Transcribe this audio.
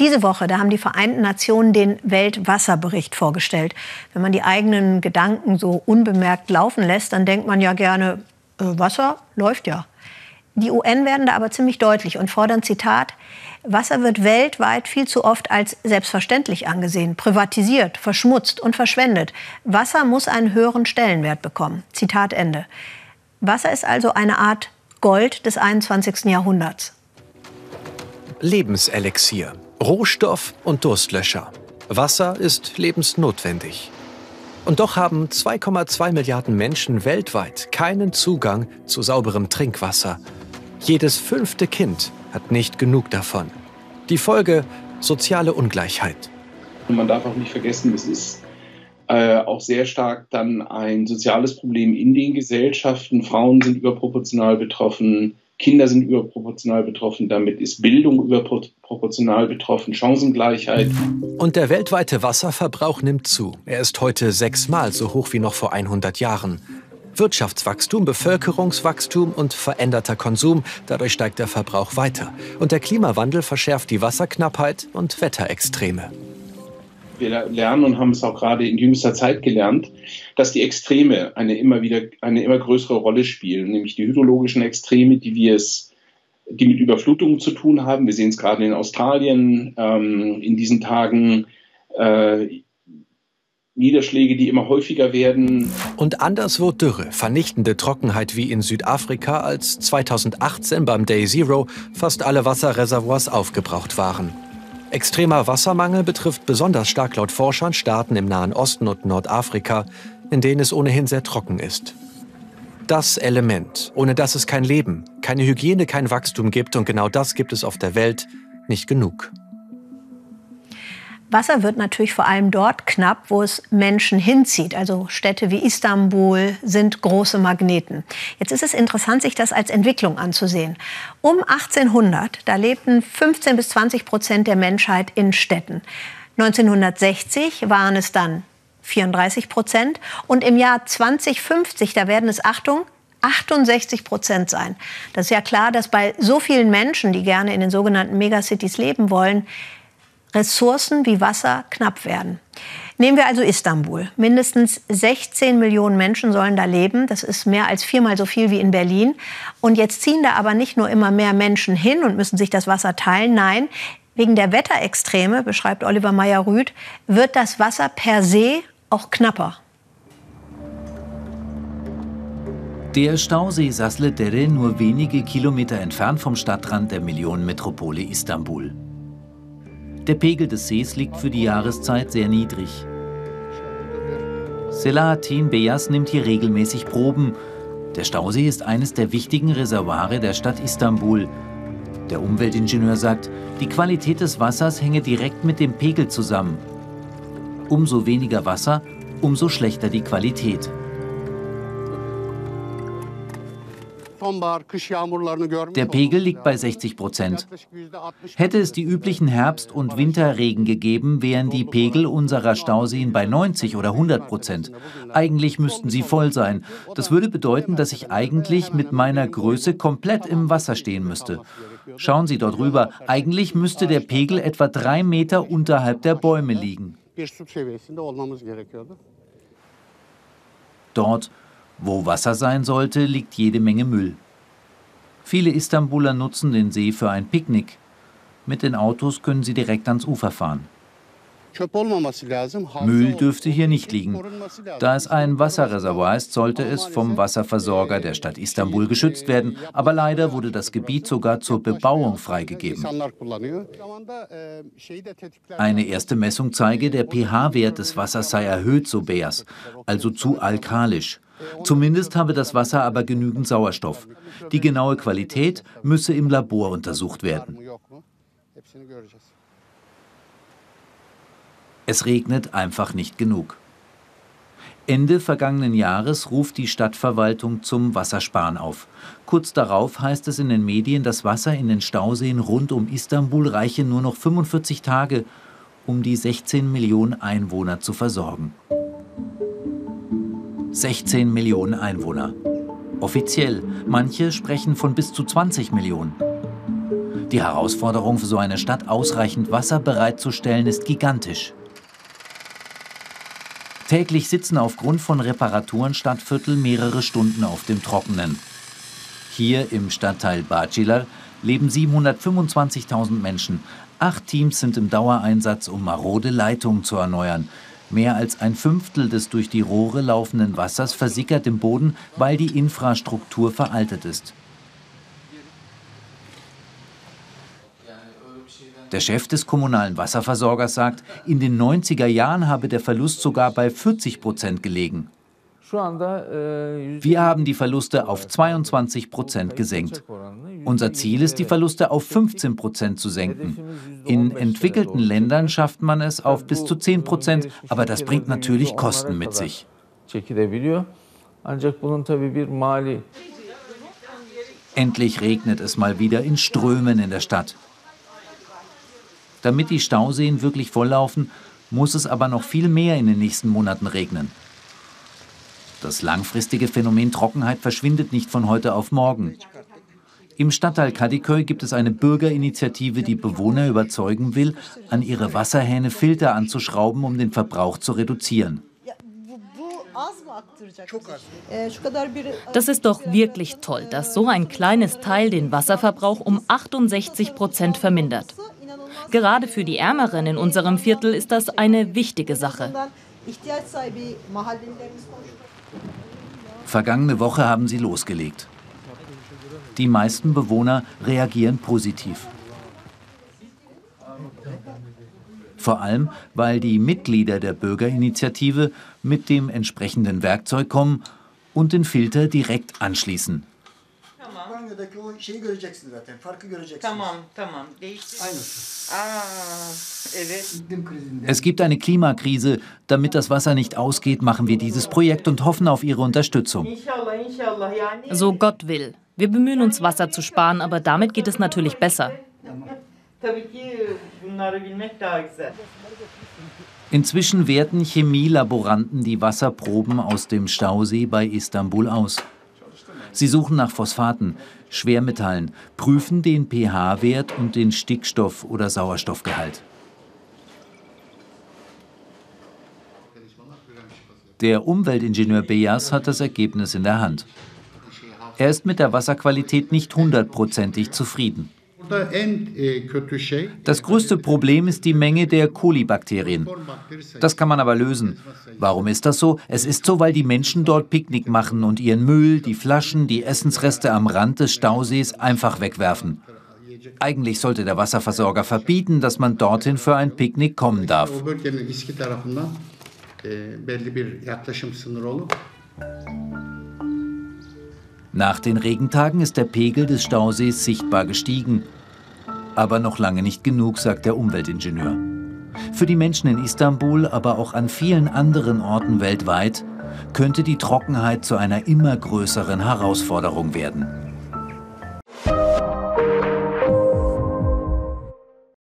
Diese Woche, da haben die Vereinten Nationen den Weltwasserbericht vorgestellt. Wenn man die eigenen Gedanken so unbemerkt laufen lässt, dann denkt man ja gerne, äh, Wasser läuft ja. Die UN werden da aber ziemlich deutlich und fordern, Zitat, Wasser wird weltweit viel zu oft als selbstverständlich angesehen, privatisiert, verschmutzt und verschwendet. Wasser muss einen höheren Stellenwert bekommen. Zitat Ende. Wasser ist also eine Art Gold des 21. Jahrhunderts. Lebenselixier, Rohstoff und Durstlöscher. Wasser ist lebensnotwendig. Und doch haben 2,2 Milliarden Menschen weltweit keinen Zugang zu sauberem Trinkwasser. Jedes fünfte Kind hat nicht genug davon. Die Folge soziale Ungleichheit. Und man darf auch nicht vergessen, es ist äh, auch sehr stark dann ein soziales Problem in den Gesellschaften. Frauen sind überproportional betroffen, Kinder sind überproportional betroffen, damit ist Bildung überproportional betroffen, Chancengleichheit. Und der weltweite Wasserverbrauch nimmt zu. Er ist heute sechsmal so hoch wie noch vor 100 Jahren. Wirtschaftswachstum, Bevölkerungswachstum und veränderter Konsum, dadurch steigt der Verbrauch weiter. Und der Klimawandel verschärft die Wasserknappheit und Wetterextreme. Wir lernen und haben es auch gerade in jüngster Zeit gelernt, dass die Extreme eine immer wieder eine immer größere Rolle spielen, nämlich die hydrologischen Extreme, die wir es die mit Überflutungen zu tun haben. Wir sehen es gerade in Australien ähm, in diesen Tagen. Äh, Niederschläge, die immer häufiger werden. Und anderswo Dürre, vernichtende Trockenheit wie in Südafrika, als 2018 beim Day Zero fast alle Wasserreservoirs aufgebraucht waren. Extremer Wassermangel betrifft besonders stark laut Forschern Staaten im Nahen Osten und Nordafrika, in denen es ohnehin sehr trocken ist. Das Element, ohne das es kein Leben, keine Hygiene, kein Wachstum gibt, und genau das gibt es auf der Welt nicht genug. Wasser wird natürlich vor allem dort knapp, wo es Menschen hinzieht. Also Städte wie Istanbul sind große Magneten. Jetzt ist es interessant, sich das als Entwicklung anzusehen. Um 1800, da lebten 15 bis 20 Prozent der Menschheit in Städten. 1960 waren es dann 34 Prozent. Und im Jahr 2050, da werden es, Achtung, 68 Prozent sein. Das ist ja klar, dass bei so vielen Menschen, die gerne in den sogenannten Megacities leben wollen, Ressourcen wie Wasser knapp werden. Nehmen wir also Istanbul. Mindestens 16 Millionen Menschen sollen da leben. Das ist mehr als viermal so viel wie in Berlin. Und jetzt ziehen da aber nicht nur immer mehr Menschen hin und müssen sich das Wasser teilen. Nein, wegen der Wetterextreme, beschreibt Oliver Meyer-Rüth, wird das Wasser per se auch knapper. Der Stausee Sasle Dere nur wenige Kilometer entfernt vom Stadtrand der Millionenmetropole Istanbul. Der Pegel des Sees liegt für die Jahreszeit sehr niedrig. Selahattin Beyaz nimmt hier regelmäßig Proben. Der Stausee ist eines der wichtigen Reservoire der Stadt Istanbul. Der Umweltingenieur sagt, die Qualität des Wassers hänge direkt mit dem Pegel zusammen. Umso weniger Wasser, umso schlechter die Qualität. Der Pegel liegt bei 60 Prozent. Hätte es die üblichen Herbst- und Winterregen gegeben, wären die Pegel unserer Stauseen bei 90 oder 100 Prozent. Eigentlich müssten sie voll sein. Das würde bedeuten, dass ich eigentlich mit meiner Größe komplett im Wasser stehen müsste. Schauen Sie dort rüber. Eigentlich müsste der Pegel etwa drei Meter unterhalb der Bäume liegen. Dort, wo Wasser sein sollte, liegt jede Menge Müll. Viele Istanbuler nutzen den See für ein Picknick. Mit den Autos können sie direkt ans Ufer fahren. Müll dürfte hier nicht liegen. Da es ein Wasserreservoir ist, sollte es vom Wasserversorger der Stadt Istanbul geschützt werden. Aber leider wurde das Gebiet sogar zur Bebauung freigegeben. Eine erste Messung zeige, der pH-Wert des Wassers sei erhöht, so Beers, also zu alkalisch. Zumindest habe das Wasser aber genügend Sauerstoff. Die genaue Qualität müsse im Labor untersucht werden. Es regnet einfach nicht genug. Ende vergangenen Jahres ruft die Stadtverwaltung zum Wassersparen auf. Kurz darauf heißt es in den Medien, das Wasser in den Stauseen rund um Istanbul reiche nur noch 45 Tage, um die 16 Millionen Einwohner zu versorgen. 16 Millionen Einwohner. Offiziell, manche sprechen von bis zu 20 Millionen. Die Herausforderung für so eine Stadt, ausreichend Wasser bereitzustellen, ist gigantisch. Täglich sitzen aufgrund von Reparaturen Stadtviertel mehrere Stunden auf dem Trockenen. Hier im Stadtteil Bacilar leben 725.000 Menschen. Acht Teams sind im Dauereinsatz, um marode Leitungen zu erneuern. Mehr als ein Fünftel des durch die Rohre laufenden Wassers versickert im Boden, weil die Infrastruktur veraltet ist. Der Chef des kommunalen Wasserversorgers sagt, in den 90er Jahren habe der Verlust sogar bei 40 Prozent gelegen. Wir haben die Verluste auf 22 Prozent gesenkt. Unser Ziel ist, die Verluste auf 15 Prozent zu senken. In entwickelten Ländern schafft man es auf bis zu 10 Prozent, aber das bringt natürlich Kosten mit sich. Endlich regnet es mal wieder in Strömen in der Stadt. Damit die Stauseen wirklich volllaufen, muss es aber noch viel mehr in den nächsten Monaten regnen. Das langfristige Phänomen Trockenheit verschwindet nicht von heute auf morgen. Im Stadtteil Kadıköy gibt es eine Bürgerinitiative, die Bewohner überzeugen will, an ihre Wasserhähne Filter anzuschrauben, um den Verbrauch zu reduzieren. Das ist doch wirklich toll, dass so ein kleines Teil den Wasserverbrauch um 68 Prozent vermindert. Gerade für die Ärmeren in unserem Viertel ist das eine wichtige Sache. Vergangene Woche haben sie losgelegt. Die meisten Bewohner reagieren positiv. Vor allem, weil die Mitglieder der Bürgerinitiative mit dem entsprechenden Werkzeug kommen und den Filter direkt anschließen. Banyodaki o şeyi göreceksiniz zaten. Farkı göreceksiniz. Tamam, tamam. Değişti. Aynısı. Aa, evet. Es gibt eine Klimakrise. Damit das Wasser nicht ausgeht, machen wir dieses Projekt und hoffen auf Ihre Unterstützung. So Gott will. Wir bemühen uns, Wasser zu sparen, aber damit geht es natürlich besser. Inzwischen werten Chemielaboranten die Wasserproben aus dem Stausee bei Istanbul aus. Sie suchen nach Phosphaten, Schwermetallen, prüfen den pH-Wert und den Stickstoff- oder Sauerstoffgehalt. Der Umweltingenieur Beyas hat das Ergebnis in der Hand. Er ist mit der Wasserqualität nicht hundertprozentig zufrieden. Das größte Problem ist die Menge der Kolibakterien. Das kann man aber lösen. Warum ist das so? Es ist so, weil die Menschen dort Picknick machen und ihren Müll, die Flaschen, die Essensreste am Rand des Stausees einfach wegwerfen. Eigentlich sollte der Wasserversorger verbieten, dass man dorthin für ein Picknick kommen darf. Nach den Regentagen ist der Pegel des Stausees sichtbar gestiegen aber noch lange nicht genug, sagt der Umweltingenieur. Für die Menschen in Istanbul, aber auch an vielen anderen Orten weltweit, könnte die Trockenheit zu einer immer größeren Herausforderung werden.